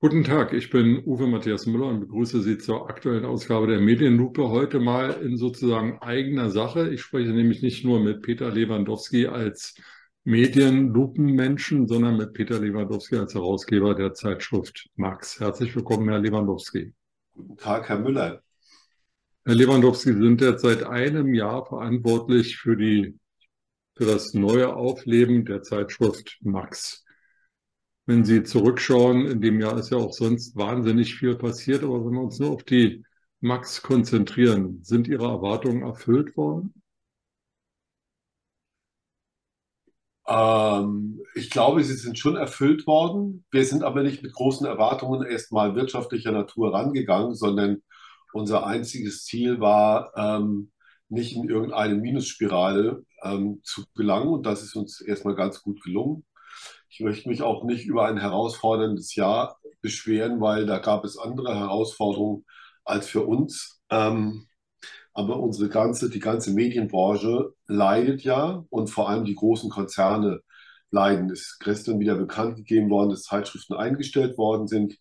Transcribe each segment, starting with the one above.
Guten Tag, ich bin Uwe Matthias Müller und begrüße Sie zur aktuellen Ausgabe der Medienlupe. Heute mal in sozusagen eigener Sache. Ich spreche nämlich nicht nur mit Peter Lewandowski als Medienlupenmenschen, sondern mit Peter Lewandowski als Herausgeber der Zeitschrift Max. Herzlich willkommen, Herr Lewandowski. Guten Tag, Herr Müller. Herr Lewandowski, Sie sind jetzt seit einem Jahr verantwortlich für die, für das neue Aufleben der Zeitschrift Max wenn Sie zurückschauen, in dem Jahr ist ja auch sonst wahnsinnig viel passiert, aber wenn wir uns nur auf die Max konzentrieren, sind Ihre Erwartungen erfüllt worden? Ähm, ich glaube, sie sind schon erfüllt worden. Wir sind aber nicht mit großen Erwartungen erstmal wirtschaftlicher Natur rangegangen, sondern unser einziges Ziel war, ähm, nicht in irgendeine Minusspirale ähm, zu gelangen. Und das ist uns erstmal ganz gut gelungen. Ich möchte mich auch nicht über ein herausforderndes Jahr beschweren, weil da gab es andere Herausforderungen als für uns. Ähm, aber unsere ganze, die ganze Medienbranche leidet ja und vor allem die großen Konzerne leiden. Es ist gestern wieder bekannt gegeben worden, dass Zeitschriften eingestellt worden sind.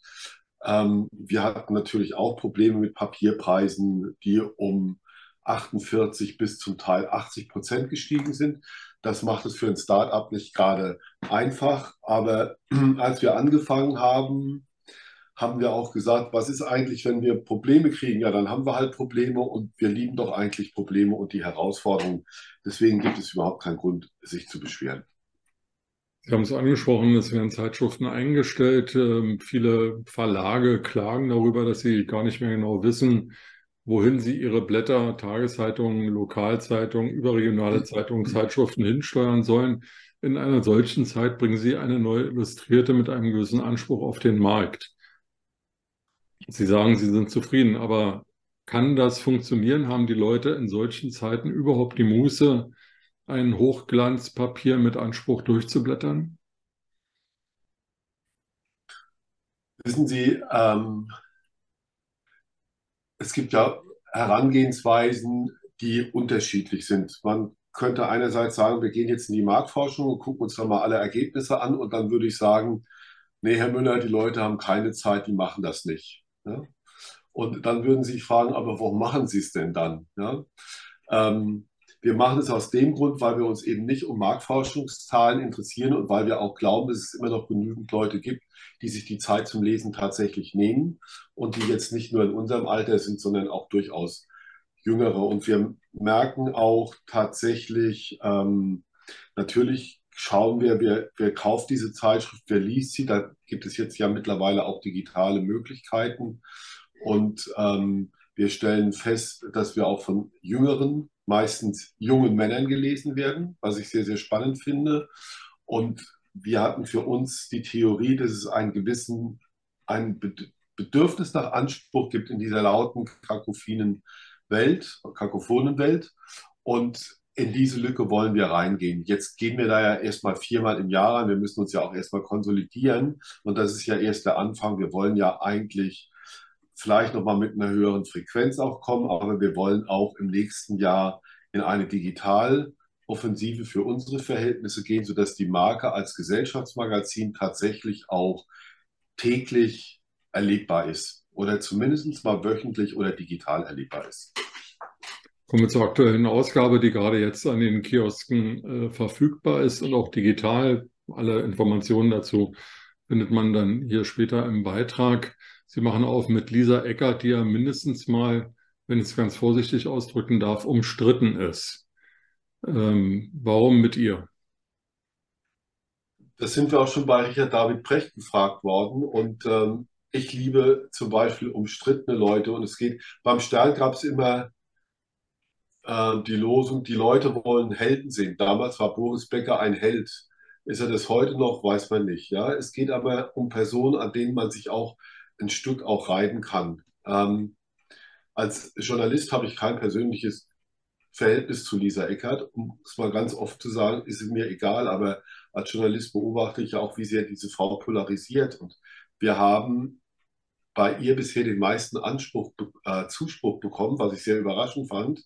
Ähm, wir hatten natürlich auch Probleme mit Papierpreisen, die um 48 bis zum Teil 80 Prozent gestiegen sind. Das macht es für ein Startup nicht gerade einfach. Aber als wir angefangen haben, haben wir auch gesagt, was ist eigentlich, wenn wir Probleme kriegen? Ja, dann haben wir halt Probleme und wir lieben doch eigentlich Probleme und die Herausforderungen. Deswegen gibt es überhaupt keinen Grund, sich zu beschweren. Sie haben es angesprochen, es werden Zeitschriften eingestellt. Ähm, viele Verlage klagen darüber, dass sie gar nicht mehr genau wissen, wohin sie ihre Blätter, Tageszeitungen, Lokalzeitungen, überregionale Zeitungen, Zeitschriften hinsteuern sollen. In einer solchen Zeit bringen sie eine neue Illustrierte mit einem gewissen Anspruch auf den Markt. Sie sagen, Sie sind zufrieden, aber kann das funktionieren? Haben die Leute in solchen Zeiten überhaupt die Muße, ein Hochglanzpapier mit Anspruch durchzublättern? Wissen Sie, ähm, es gibt ja Herangehensweisen, die unterschiedlich sind. Man könnte einerseits sagen, wir gehen jetzt in die Marktforschung und gucken uns dann mal alle Ergebnisse an und dann würde ich sagen, nee, Herr Müller, die Leute haben keine Zeit, die machen das nicht. Ja? Und dann würden Sie sich fragen, aber warum machen Sie es denn dann? Ja? Ähm, wir machen es aus dem Grund, weil wir uns eben nicht um Marktforschungszahlen interessieren und weil wir auch glauben, dass es immer noch genügend Leute gibt, die sich die Zeit zum Lesen tatsächlich nehmen und die jetzt nicht nur in unserem Alter sind, sondern auch durchaus jüngere. Und wir merken auch tatsächlich, ähm, natürlich schauen wir, wer, wer kauft diese Zeitschrift, wer liest sie. Da gibt es jetzt ja mittlerweile auch digitale Möglichkeiten. Und ähm, wir stellen fest, dass wir auch von jüngeren meistens jungen Männern gelesen werden, was ich sehr, sehr spannend finde. Und wir hatten für uns die Theorie, dass es einen gewissen, ein Bedürfnis nach Anspruch gibt in dieser lauten, kakophinen Welt, kakophonen Welt. Und in diese Lücke wollen wir reingehen. Jetzt gehen wir da ja erstmal viermal im Jahr rein. Wir müssen uns ja auch erstmal konsolidieren. Und das ist ja erst der Anfang. Wir wollen ja eigentlich vielleicht nochmal mit einer höheren Frequenz auch kommen, aber wir wollen auch im nächsten Jahr in eine Digitaloffensive für unsere Verhältnisse gehen, sodass die Marke als Gesellschaftsmagazin tatsächlich auch täglich erlebbar ist oder zumindest mal wöchentlich oder digital erlebbar ist. Kommen wir zur aktuellen Ausgabe, die gerade jetzt an den Kiosken äh, verfügbar ist und auch digital. Alle Informationen dazu findet man dann hier später im Beitrag. Sie machen auf mit Lisa Eckert, die ja mindestens mal, wenn ich es ganz vorsichtig ausdrücken darf, umstritten ist. Ähm, warum mit ihr? Das sind wir auch schon bei Richard David Precht gefragt worden. Und ähm, ich liebe zum Beispiel umstrittene Leute. Und es geht, beim Stern gab es immer äh, die Losung, die Leute wollen Helden sehen. Damals war Boris Becker ein Held. Ist er das heute noch, weiß man nicht. Ja? Es geht aber um Personen, an denen man sich auch ein Stück auch reiten kann. Ähm, als Journalist habe ich kein persönliches Verhältnis zu Lisa Eckert, um es mal ganz oft zu sagen, ist es mir egal, aber als Journalist beobachte ich ja auch, wie sehr diese Frau polarisiert. Und wir haben bei ihr bisher den meisten Anspruch, äh, Zuspruch bekommen, was ich sehr überraschend fand,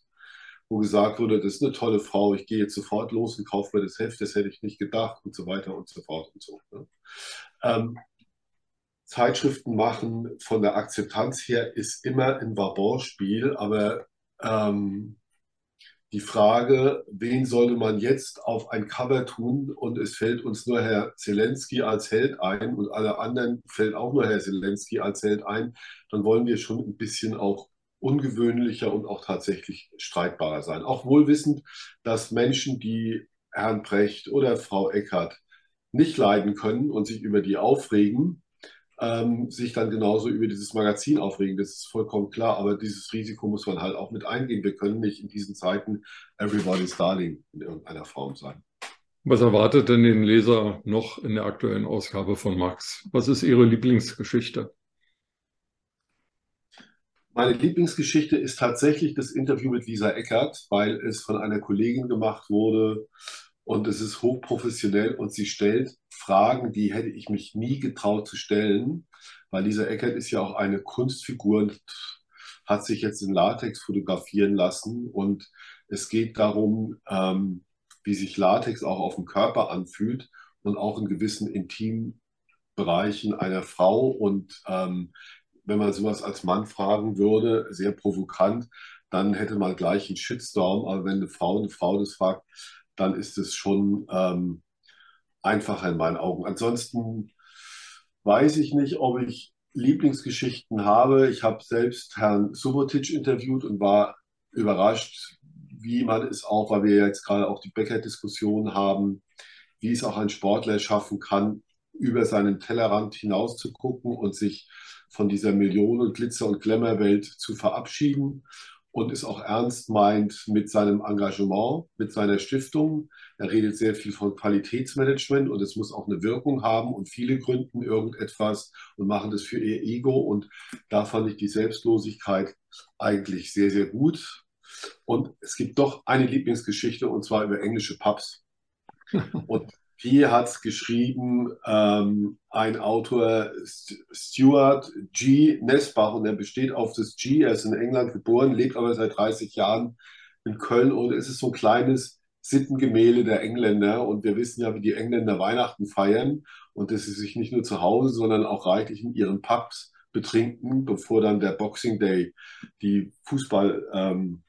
wo gesagt wurde, das ist eine tolle Frau, ich gehe jetzt sofort los und kaufe mir das Heft, das hätte ich nicht gedacht und so weiter und so fort und so. Ne? Ähm, Zeitschriften machen von der Akzeptanz her ist immer ein Wabonspiel, aber ähm, die Frage, wen sollte man jetzt auf ein Cover tun und es fällt uns nur Herr Zelensky als Held ein und alle anderen fällt auch nur Herr Zelensky als Held ein, dann wollen wir schon ein bisschen auch ungewöhnlicher und auch tatsächlich streitbarer sein. Auch wohl wissend, dass Menschen, die Herrn Brecht oder Frau Eckert nicht leiden können und sich über die aufregen, ähm, sich dann genauso über dieses Magazin aufregen. Das ist vollkommen klar, aber dieses Risiko muss man halt auch mit eingehen. Wir können nicht in diesen Zeiten everybody's darling in irgendeiner Form sein. Was erwartet denn den Leser noch in der aktuellen Ausgabe von Max? Was ist Ihre Lieblingsgeschichte? Meine Lieblingsgeschichte ist tatsächlich das Interview mit Lisa Eckert, weil es von einer Kollegin gemacht wurde und es ist hochprofessionell und sie stellt Fragen, die hätte ich mich nie getraut zu stellen, weil Lisa Eckert ist ja auch eine Kunstfigur und hat sich jetzt in Latex fotografieren lassen und es geht darum, ähm, wie sich Latex auch auf dem Körper anfühlt und auch in gewissen Intimbereichen einer Frau und ähm, wenn man sowas als Mann fragen würde, sehr provokant, dann hätte man gleich einen Shitstorm. Aber wenn eine Frau eine Frau das fragt, dann ist es schon ähm, einfacher in meinen Augen. Ansonsten weiß ich nicht, ob ich Lieblingsgeschichten habe. Ich habe selbst Herrn Subotic interviewt und war überrascht, wie man es auch, weil wir jetzt gerade auch die Becker-Diskussion haben, wie es auch ein Sportler schaffen kann, über seinen Tellerrand hinaus zu gucken und sich von dieser Millionen Glitzer- und Glamour-Welt zu verabschieden und es auch ernst meint mit seinem Engagement, mit seiner Stiftung. Er redet sehr viel von Qualitätsmanagement und es muss auch eine Wirkung haben und viele gründen irgendetwas und machen das für ihr Ego und da fand ich die Selbstlosigkeit eigentlich sehr, sehr gut. Und es gibt doch eine Lieblingsgeschichte und zwar über englische Pubs. Und hier hat es geschrieben ähm, ein Autor Stuart G. Nesbach und er besteht auf das G. Er ist in England geboren, lebt aber seit 30 Jahren in Köln und es ist so ein kleines Sittengemälde der Engländer und wir wissen ja, wie die Engländer Weihnachten feiern und dass sie sich nicht nur zu Hause, sondern auch reichlich in ihren Pubs betrinken, bevor dann der Boxing Day, die Fußball-Saison ähm,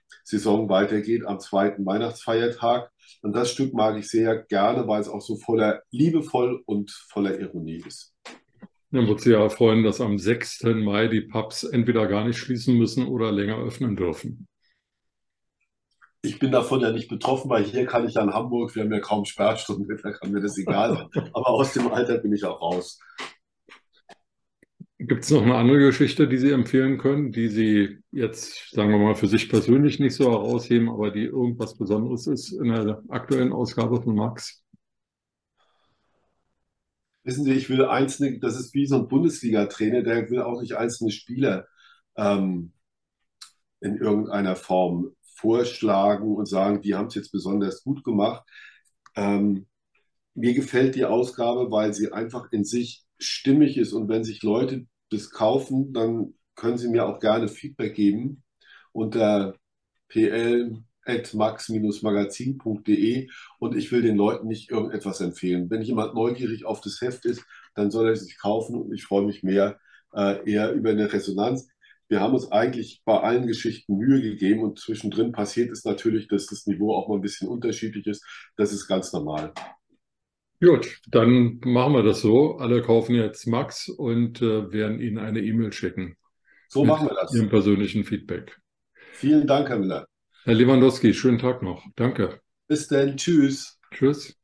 weitergeht am zweiten Weihnachtsfeiertag. Und das Stück mag ich sehr gerne, weil es auch so voller liebevoll und voller Ironie ist. Dann wird Sie ja freuen, dass am 6. Mai die Pubs entweder gar nicht schließen müssen oder länger öffnen dürfen. Ich bin davon ja nicht betroffen, weil hier kann ich ja in Hamburg, wir haben ja kaum Sperrstunden, da kann mir das egal sein. Aber aus dem Alter bin ich auch raus. Gibt es noch eine andere Geschichte, die Sie empfehlen können, die Sie jetzt, sagen wir mal, für sich persönlich nicht so herausheben, aber die irgendwas Besonderes ist in der aktuellen Ausgabe von Max? Wissen Sie, ich will einzelne, das ist wie so ein Bundesliga-Trainer, der will auch nicht einzelne Spieler ähm, in irgendeiner Form vorschlagen und sagen, die haben es jetzt besonders gut gemacht. Ähm, mir gefällt die Ausgabe, weil sie einfach in sich stimmig ist und wenn sich Leute das kaufen, dann können Sie mir auch gerne Feedback geben unter pl.max-magazin.de und ich will den Leuten nicht irgendetwas empfehlen. Wenn jemand neugierig auf das Heft ist, dann soll er es sich kaufen und ich freue mich mehr äh, eher über eine Resonanz. Wir haben uns eigentlich bei allen Geschichten Mühe gegeben und zwischendrin passiert es natürlich, dass das Niveau auch mal ein bisschen unterschiedlich ist. Das ist ganz normal. Gut, dann machen wir das so. Alle kaufen jetzt Max und äh, werden Ihnen eine E-Mail schicken. So machen wir das. Ihrem persönlichen Feedback. Vielen Dank, Herr Müller. Herr Lewandowski, schönen Tag noch. Danke. Bis dann. Tschüss. Tschüss.